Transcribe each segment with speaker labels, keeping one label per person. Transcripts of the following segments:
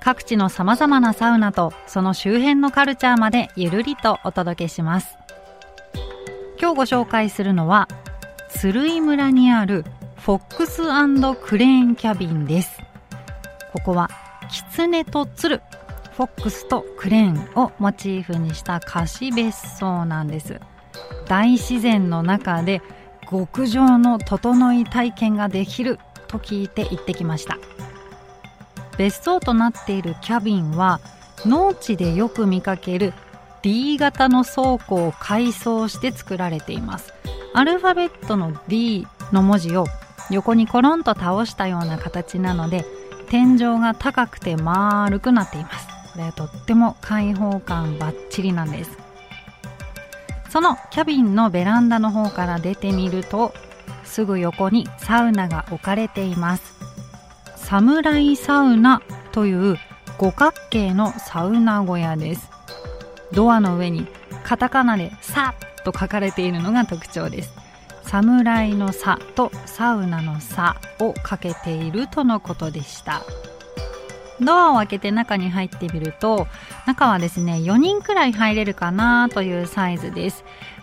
Speaker 1: 各地の様々なサウナとその周辺のカルチャーまでゆるりとお届けします。今日ご紹介するのは鶴居村にあるフォックスクレーンキャビンです。ここは狐と鶴フォックスとクレーンをモチーフにした貸別荘なんです。大自然の中で極上の整い体験ができると聞いて行ってきました。別荘となっているキャビンは農地でよく見かける D 型の倉庫を改装して作られています。アルファベットの D の文字を横にコロンと倒したような形なので天井が高くて丸くなっています。これはとっても開放感バッチリなんです。そのキャビンのベランダの方から出てみるとすぐ横にサウナが置かれています。サムライサウナという五角形のサウナ小屋です。ドアの上にカタカナで「サ」と書かれているのが特徴です。侍の「サ」とサウナの「サ」をかけているとのことでした。ドアを開けて中に入ってみると中はですね4人くらい入れるかなというサイズです、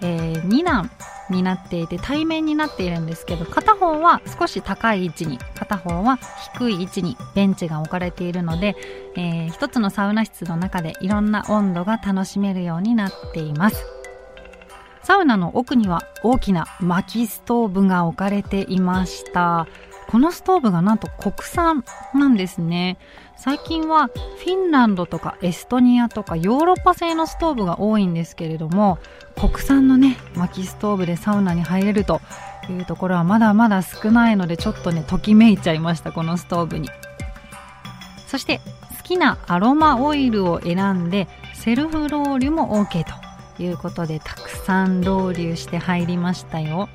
Speaker 1: えー、2段になっていて対面になっているんですけど片方は少し高い位置に片方は低い位置にベンチが置かれているので、えー、一つのサウナ室の中でいろんな温度が楽しめるようになっています。サウナの奥には大きな薪ストーブが置かれていました。このストーブがなんと国産なんですね。最近はフィンランドとかエストニアとかヨーロッパ製のストーブが多いんですけれども国産のね薪ストーブでサウナに入れるというところはまだまだ少ないのでちょっとねときめいちゃいましたこのストーブに。そして好きなアロマオイルを選んでセルフロウリュも OK ということでたくさんロウリュして入りましたよ。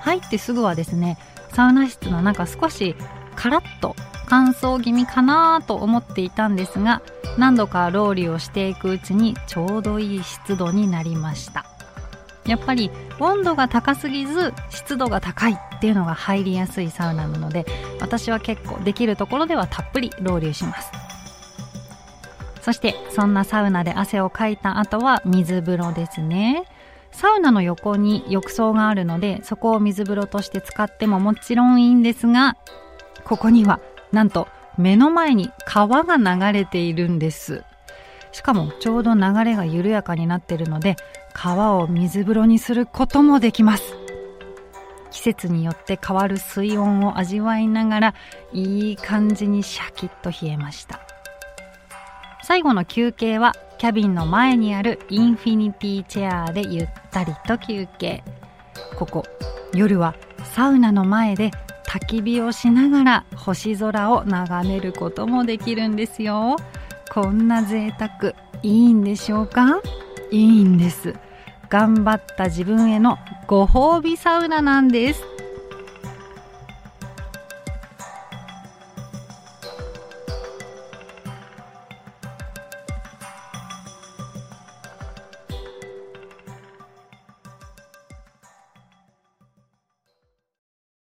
Speaker 1: 入ってすぐはですねサウナ室の中少しカラッと乾燥気味かなと思っていたんですが何度かロウリュをしていくうちにちょうどいい湿度になりました。やっぱり温度が高すぎず湿度が高いっていうのが入りやすいサウナなので私は結構できるところではたっぷりロウリュします。そしてそんなサウナで汗をかいた後は水風呂ですね。サウナの横に浴槽があるのでそこを水風呂として使ってももちろんいいんですがここにはなんと目の前に川が流れているんです。しかもちょうど流れが緩やかになっているので川を水風呂にすることもできます。季節によって変わる水温を味わいながらいい感じにシャキッと冷えました。最後の休憩はキャビンの前にあるインフィニティチェアでゆったりと休憩。ここ夜はサウナの前で焚き火をしながら星空を眺めることもできるんですよ。こんな贅沢いいんでしょうか？いいんです頑張った自分へのご褒美サウナなんです。